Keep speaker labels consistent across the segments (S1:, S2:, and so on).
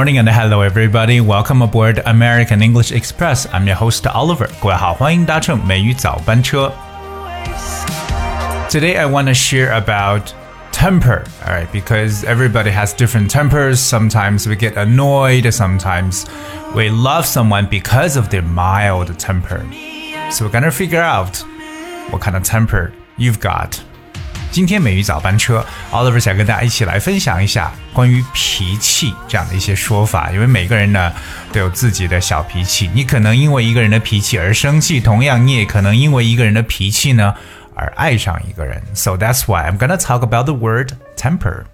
S1: morning and hello everybody. Welcome aboard American English Express. I'm your host Oliver. 各位好，欢迎搭乘美语早班车。Today I want to share about temper, all right, because everybody has different tempers. Sometimes we get annoyed, sometimes we love someone because of their mild temper. So we're gonna figure out what kind of temper you've got. 今天美语早班车，Oliver 想跟大家一起来分享一下关于脾气这样的一些说法，因为每个人呢都有自己的小脾气，你可能因为一个人的脾气而生气，同样你也可能因为一个人的脾气呢而爱上一个人。So that's why I'm gonna talk about the word temper.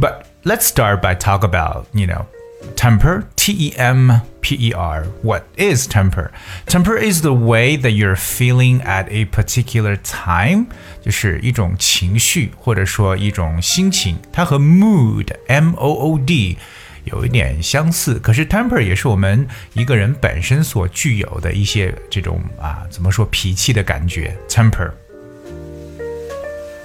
S1: But let's start by talk about, you know, temper, T E M P E R. What is temper? Temper is the way that you're feeling at a particular time，就是一种情绪或者说一种心情。它和 mood M O O D 有一点相似，可是 temper 也是我们一个人本身所具有的一些这种啊，怎么说脾气的感觉？temper。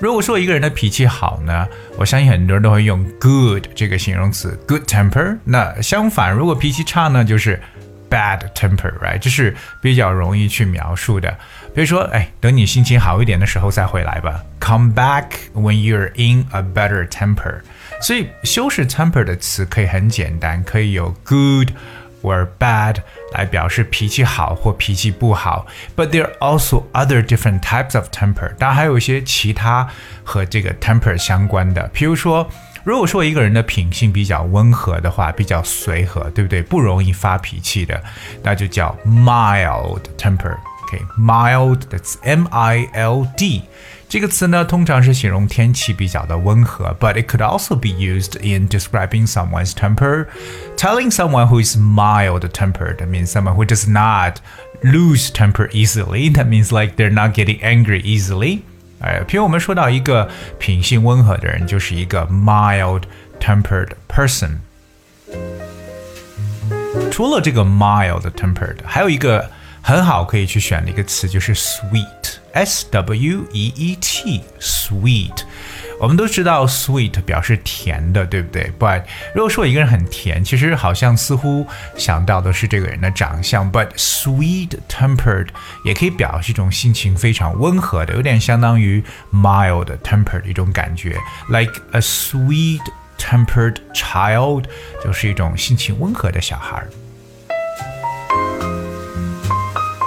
S1: 如果说一个人的脾气好呢，我相信很多人都会用 good 这个形容词，good temper。那相反，如果脾气差呢，就是 bad temper，right？这是比较容易去描述的。比如说，哎，等你心情好一点的时候再回来吧。Come back when you're in a better temper。所以修饰 temper 的词可以很简单，可以有 good。Were bad 来表示脾气好或脾气不好。But there are also other different types of temper。当然还有一些其他和这个 temper 相关的，比如说。如果说一个人的品性比较温和的话，比较随和，对不对？不容易发脾气的，那就叫 mild temper。OK，mild，that's M-I-L-D。这个词呢，通常是形容天气比较的温和，but it could also be used in describing someone's temper. Telling someone who is mild-tempered means someone who does not lose temper easily. That means like they're not getting angry easily. 哎，譬如我们说到一个品性温和的人，就是一个 mild-tempered person。除了这个 mild-tempered，还有一个很好可以去选的一个词就是 S W E E T，sweet，。我们都知道 sweet 表示甜的，对不对？But 如果说一个人很甜，其实好像似乎想到的是这个人的长相。But sweet tempered 也可以表示一种心情非常温和的，有点相当于 mild tempered 一种感觉。Like a sweet tempered child 就是一种心情温和的小孩。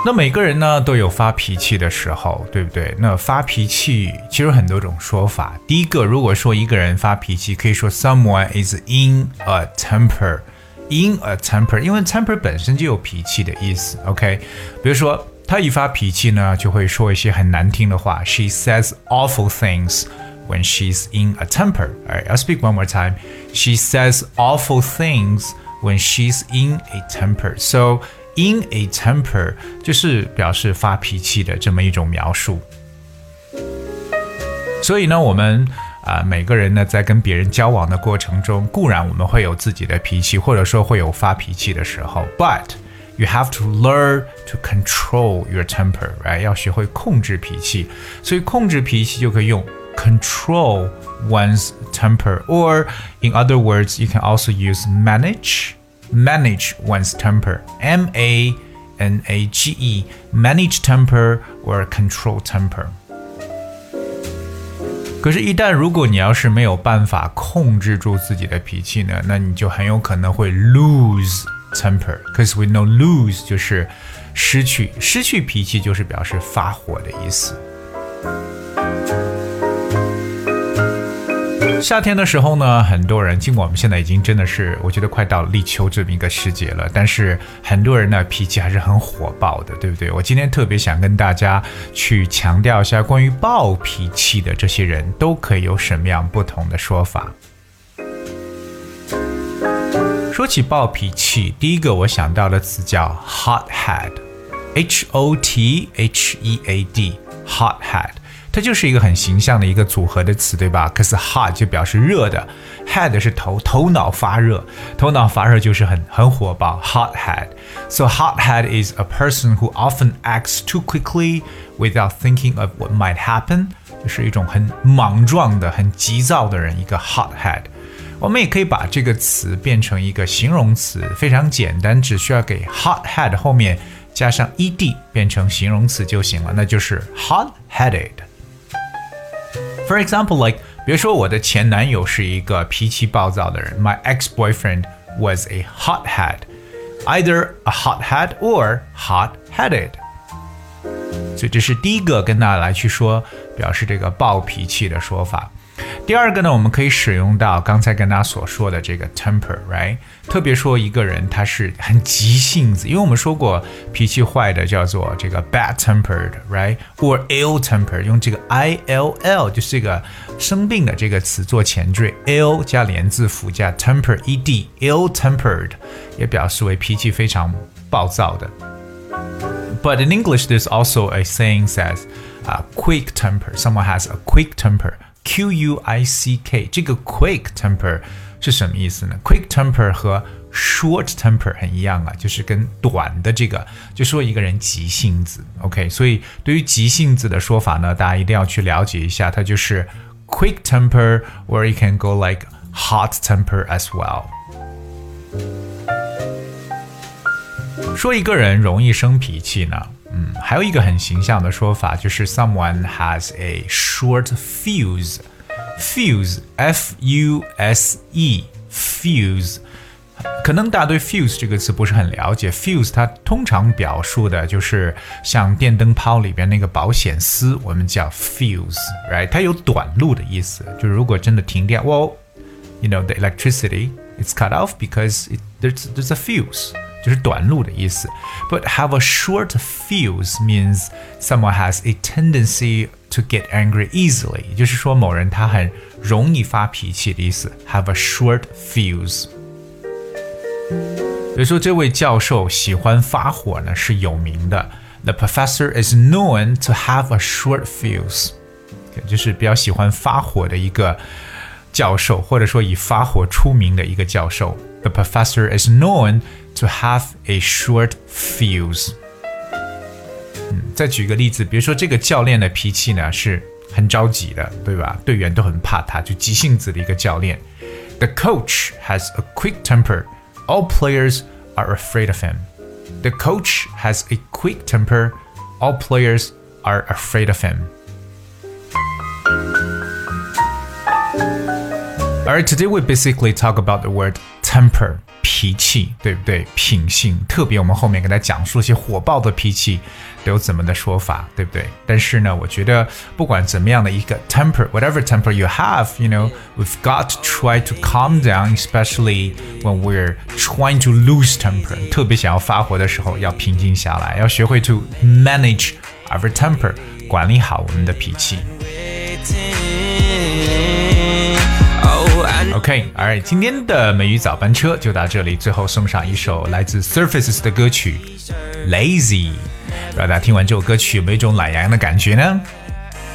S1: 那每个人呢都有发脾气的时候，对不对？那发脾气其实有很多种说法。第一个，如果说一个人发脾气，可以说 someone is in a temper，in a temper，因为 temper 本身就有脾气的意思。OK，比如说他一发脾气呢，就会说一些很难听的话。She says awful things when she's in a temper. Alright, I'll speak one more time. She says awful things when she's in a temper. So In a temper 就是表示发脾气的这么一种描述。所以呢，我们啊每个人呢在跟别人交往的过程中，固然我们会有自己的脾气，或者说会有发脾气的时候，but you have to learn to control your temper，right？要学会控制脾气。所以控制脾气就可以用 control one's temper，or in other words you can also use manage。manage one's temper. M A N A G E, manage temper or control temper. 可是，一旦如果你要是没有办法控制住自己的脾气呢，那你就很有可能会 lose temper。Because we know lose 就是失去，失去脾气就是表示发火的意思。 夏天的时候呢，很多人，尽管我们现在已经真的是，我觉得快到立秋这么一个时节了，但是很多人呢脾气还是很火爆的，对不对？我今天特别想跟大家去强调一下，关于暴脾气的这些人都可以有什么样不同的说法。说起暴脾气，第一个我想到的词叫 hot head，H O T H E A D，hot head。它就是一个很形象的一个组合的词，对吧？可是 hot 就表示热的，head 是头，头脑发热，头脑发热就是很很火爆，hot head。So hot head is a person who often acts too quickly without thinking of what might happen，就是一种很莽撞的、很急躁的人，一个 hot head。我们也可以把这个词变成一个形容词，非常简单，只需要给 hot-head 后面加上 ed 变成形容词就行了，那就是 hot-headed。For example, like 比如说我的前男友是一个脾气暴躁的人，My ex-boyfriend was a hothead, either a hothead or hot-headed。所以这是第一个跟大家来去说表示这个暴脾气的说法。 第二个呢，我们可以使用到刚才跟大家所说的这个 temper，right？特别说一个人他是很急性子，因为我们说过脾气坏的叫做这个 bad tempered，right？or ill tempered，用这个 i l l 就是这个生病的这个词做前缀，ill 加连字符加 temper e d，ill tempered 也表示为脾气非常暴躁的。But in English, there's also a saying says, uh, quick temper. Someone has a quick temper. Q U I C K，这个 quick temper 是什么意思呢？quick temper 和 short temper 很一样啊，就是跟短的这个，就说一个人急性子。OK，所以对于急性子的说法呢，大家一定要去了解一下，它就是 quick temper，or you can go like hot temper as well。说一个人容易生脾气呢？ 嗯，还有一个很形象的说法，就是 someone has a short fuse。fuse，f u s e，fuse。可能大家对 fuse 这个词不是很了解，fuse 它通常表述的就是像电灯泡里边那个保险丝，我们叫 fuse，right？它有短路的意思，就是如果真的停电，well，you know the electricity it's cut off because it, there's there's a fuse。 就是短路的意思。But have a short fuse means someone has a tendency to get angry easily，也就是说某人他很容易发脾气的意思。Have a short fuse。比如说这位教授喜欢发火呢是有名的。The professor is known to have a short fuse，就是比较喜欢发火的一个 教授，或者说以发火出名的一个教授。The professor is known to have a short fuse。嗯，再举个例子，比如说这个教练的脾气呢是很着急的，对吧？队员都很怕他，就急性子的一个教练。The coach has a quick temper. All players are afraid of him. The coach has a quick temper. All players are afraid of him. Alright, today we basically talk about the word temper 脾气，对不对？品性，特别我们后面给他讲述一些火爆的脾气都有怎么的说法，对不对？但是呢，我觉得不管怎么样的一个 temper，whatever temper you have，you know，we've got to try to calm down，especially when we're trying to lose temper。特别想要发火的时候，要平静下来，要学会 to manage our temper，管理好我们的脾气。 OK，Alright，今天的美语早班车就到这里。最后送上一首来自 Surfaces 的歌曲《Lazy》，不知道大家听完这首歌曲有没有一种懒洋洋的感觉呢？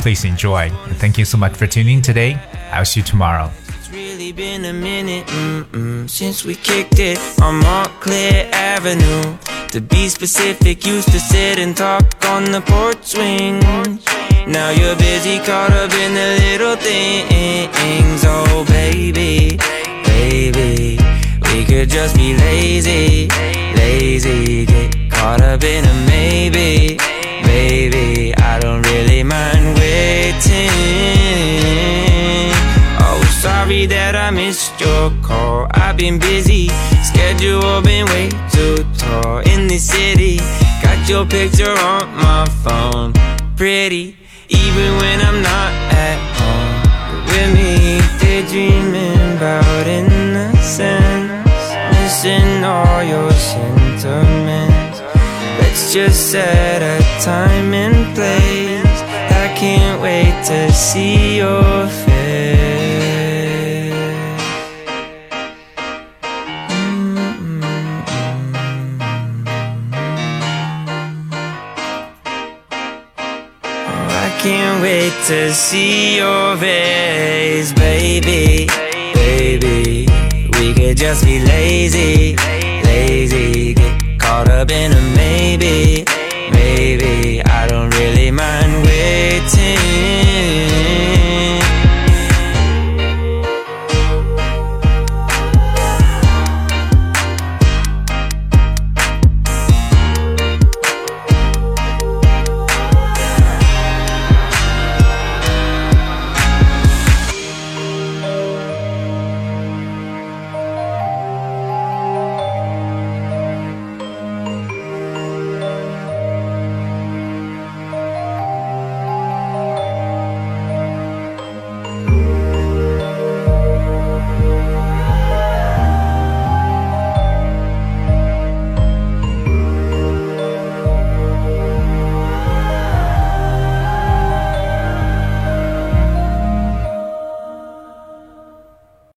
S1: Please enjoy. Thank you so much for tuning in today. I'll see you tomorrow. really been a minute mm -mm, since we kicked it on Montclair Avenue. To be specific, used to sit and talk on the porch swing. Now you're busy caught up in the little things. Oh, baby, baby, we could just be lazy, lazy. Get caught up in a maybe, baby. I don't really mind waiting. Oh, sorry that I missed your call. I've been busy, schedule been way too tall in the city. Got your picture on my phone, pretty even when I'm not at home. with me, daydreaming about innocence, missing all your sentiments. Let's just set a time and place. I can't wait to see your face. Mm-hmm. Oh, I can't wait to see your face, just be lazy, lazy. Get caught up in a maybe,